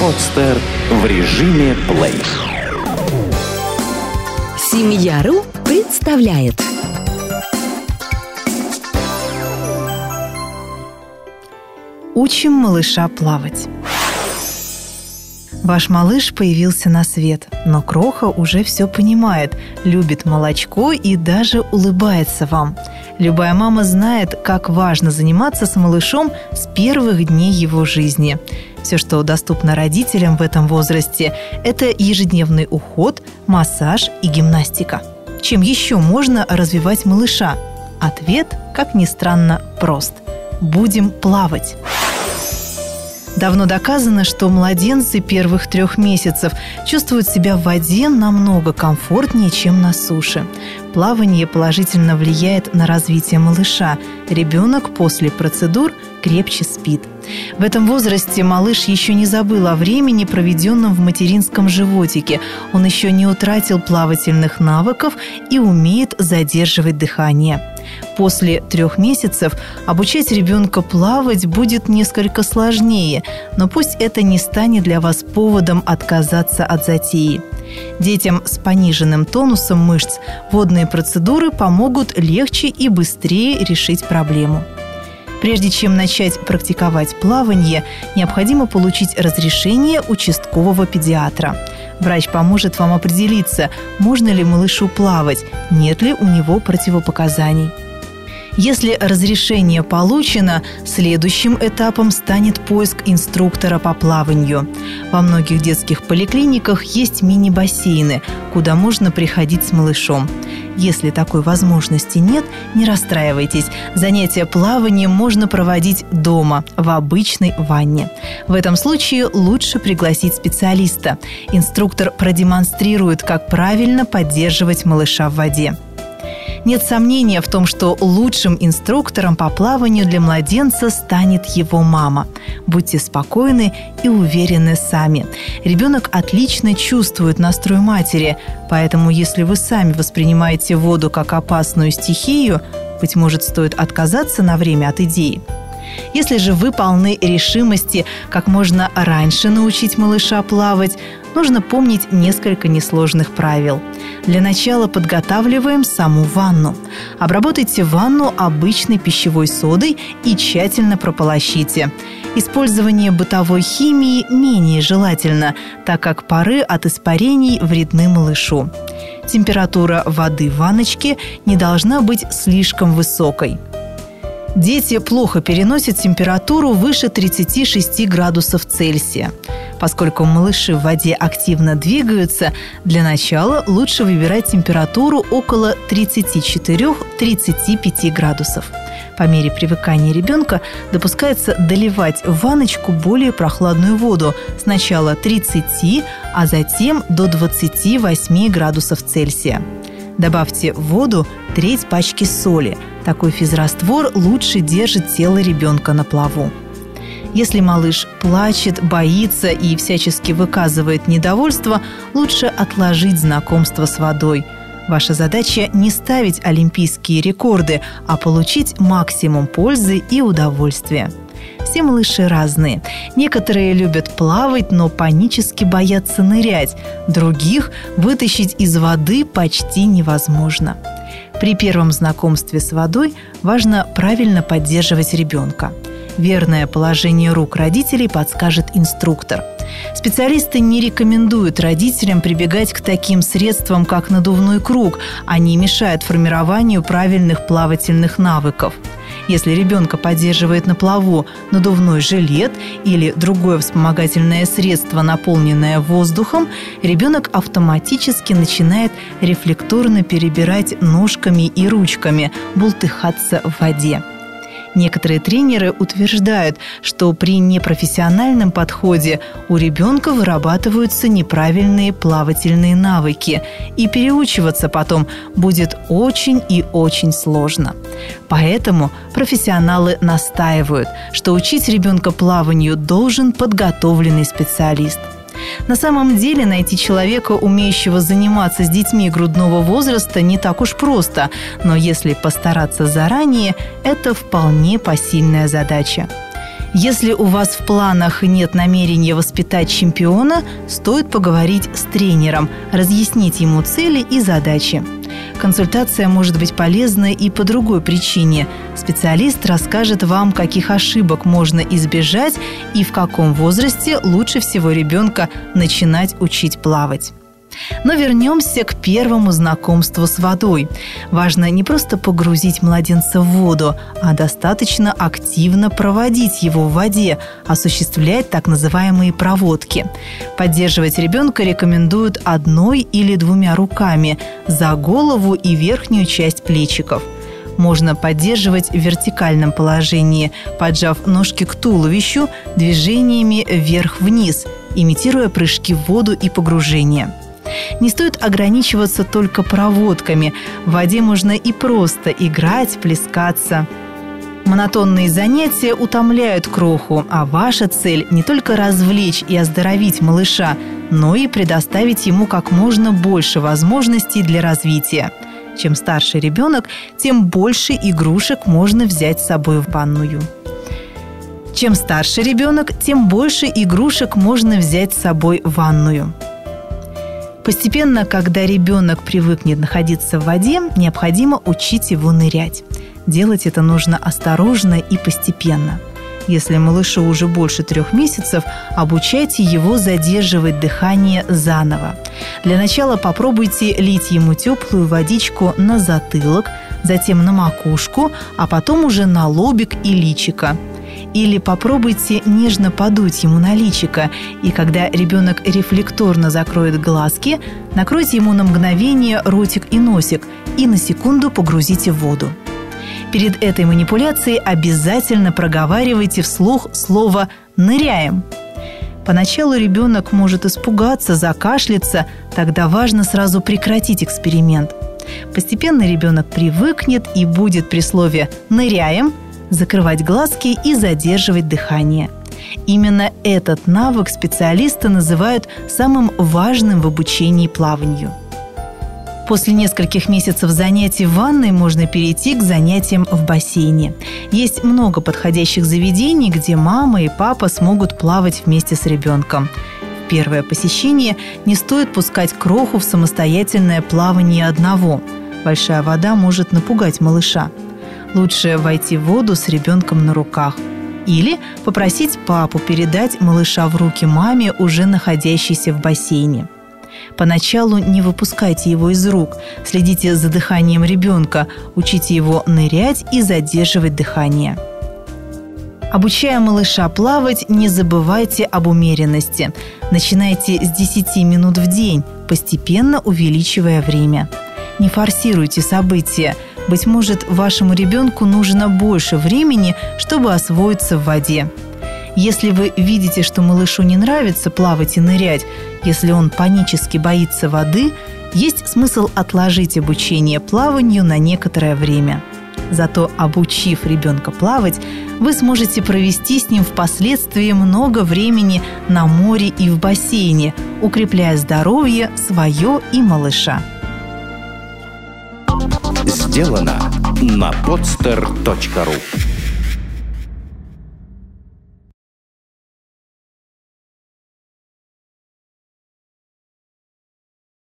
Подстер в режиме плей. Семья.ру представляет Учим малыша плавать. Ваш малыш появился на свет, но Кроха уже все понимает, любит молочко и даже улыбается вам. Любая мама знает, как важно заниматься с малышом с первых дней его жизни. Все, что доступно родителям в этом возрасте, это ежедневный уход, массаж и гимнастика. Чем еще можно развивать малыша? Ответ, как ни странно, прост. Будем плавать. Давно доказано, что младенцы первых трех месяцев чувствуют себя в воде намного комфортнее, чем на суше. Плавание положительно влияет на развитие малыша. Ребенок после процедур крепче спит. В этом возрасте малыш еще не забыл о времени, проведенном в материнском животике. Он еще не утратил плавательных навыков и умеет задерживать дыхание. После трех месяцев обучать ребенка плавать будет несколько сложнее, но пусть это не станет для вас поводом отказаться от затеи. Детям с пониженным тонусом мышц водные процедуры помогут легче и быстрее решить проблему. Прежде чем начать практиковать плавание, необходимо получить разрешение участкового педиатра. Врач поможет вам определиться, можно ли малышу плавать, нет ли у него противопоказаний. Если разрешение получено, следующим этапом станет поиск инструктора по плаванию. Во многих детских поликлиниках есть мини-бассейны, куда можно приходить с малышом. Если такой возможности нет, не расстраивайтесь. Занятия плаванием можно проводить дома, в обычной ванне. В этом случае лучше пригласить специалиста. Инструктор продемонстрирует, как правильно поддерживать малыша в воде. Нет сомнения в том, что лучшим инструктором по плаванию для младенца станет его мама. Будьте спокойны и уверены сами. Ребенок отлично чувствует настрой матери, поэтому если вы сами воспринимаете воду как опасную стихию, быть может, стоит отказаться на время от идеи. Если же вы полны решимости как можно раньше научить малыша плавать, нужно помнить несколько несложных правил. Для начала подготавливаем саму ванну. Обработайте ванну обычной пищевой содой и тщательно прополощите. Использование бытовой химии менее желательно, так как пары от испарений вредны малышу. Температура воды в ванночке не должна быть слишком высокой. Дети плохо переносят температуру выше 36 градусов Цельсия. Поскольку малыши в воде активно двигаются, для начала лучше выбирать температуру около 34-35 градусов. По мере привыкания ребенка допускается доливать в ванночку более прохладную воду сначала 30, а затем до 28 градусов Цельсия. Добавьте в воду треть пачки соли. Такой физраствор лучше держит тело ребенка на плаву. Если малыш плачет, боится и всячески выказывает недовольство, лучше отложить знакомство с водой. Ваша задача не ставить олимпийские рекорды, а получить максимум пользы и удовольствия. Все малыши разные. Некоторые любят плавать, но панически боятся нырять. Других вытащить из воды почти невозможно. При первом знакомстве с водой важно правильно поддерживать ребенка – Верное положение рук родителей подскажет инструктор. Специалисты не рекомендуют родителям прибегать к таким средствам, как надувной круг. Они мешают формированию правильных плавательных навыков. Если ребенка поддерживает на плаву надувной жилет или другое вспомогательное средство, наполненное воздухом, ребенок автоматически начинает рефлекторно перебирать ножками и ручками, бултыхаться в воде. Некоторые тренеры утверждают, что при непрофессиональном подходе у ребенка вырабатываются неправильные плавательные навыки, и переучиваться потом будет очень и очень сложно. Поэтому профессионалы настаивают, что учить ребенка плаванию должен подготовленный специалист – на самом деле найти человека, умеющего заниматься с детьми грудного возраста, не так уж просто, но если постараться заранее, это вполне посильная задача. Если у вас в планах нет намерения воспитать чемпиона, стоит поговорить с тренером, разъяснить ему цели и задачи. Консультация может быть полезна и по другой причине. Специалист расскажет вам, каких ошибок можно избежать и в каком возрасте лучше всего ребенка начинать учить плавать. Но вернемся к первому знакомству с водой. Важно не просто погрузить младенца в воду, а достаточно активно проводить его в воде, осуществлять так называемые проводки. Поддерживать ребенка рекомендуют одной или двумя руками за голову и верхнюю часть плечиков – можно поддерживать в вертикальном положении, поджав ножки к туловищу движениями вверх-вниз, имитируя прыжки в воду и погружение. Не стоит ограничиваться только проводками. В воде можно и просто играть, плескаться. Монотонные занятия утомляют кроху, а ваша цель не только развлечь и оздоровить малыша, но и предоставить ему как можно больше возможностей для развития. Чем старше ребенок, тем больше игрушек можно взять с собой в ванную. Чем старше ребенок, тем больше игрушек можно взять с собой в ванную. Постепенно, когда ребенок привыкнет находиться в воде, необходимо учить его нырять. Делать это нужно осторожно и постепенно. Если малышу уже больше трех месяцев, обучайте его задерживать дыхание заново. Для начала попробуйте лить ему теплую водичку на затылок, затем на макушку, а потом уже на лобик и личико. Или попробуйте нежно подуть ему на личико, и когда ребенок рефлекторно закроет глазки, накройте ему на мгновение ротик и носик и на секунду погрузите в воду. Перед этой манипуляцией обязательно проговаривайте вслух слово «ныряем». Поначалу ребенок может испугаться, закашляться, тогда важно сразу прекратить эксперимент. Постепенно ребенок привыкнет и будет при слове «ныряем» – закрывать глазки и задерживать дыхание. Именно этот навык специалисты называют самым важным в обучении плаванию. После нескольких месяцев занятий в ванной можно перейти к занятиям в бассейне. Есть много подходящих заведений, где мама и папа смогут плавать вместе с ребенком. В первое посещение не стоит пускать кроху в самостоятельное плавание одного. Большая вода может напугать малыша – лучше войти в воду с ребенком на руках. Или попросить папу передать малыша в руки маме, уже находящейся в бассейне. Поначалу не выпускайте его из рук, следите за дыханием ребенка, учите его нырять и задерживать дыхание. Обучая малыша плавать, не забывайте об умеренности. Начинайте с 10 минут в день, постепенно увеличивая время. Не форсируйте события. Быть может, вашему ребенку нужно больше времени, чтобы освоиться в воде. Если вы видите, что малышу не нравится плавать и нырять, если он панически боится воды, есть смысл отложить обучение плаванию на некоторое время. Зато обучив ребенка плавать, вы сможете провести с ним впоследствии много времени на море и в бассейне, укрепляя здоровье свое и малыша сделано на podster.ru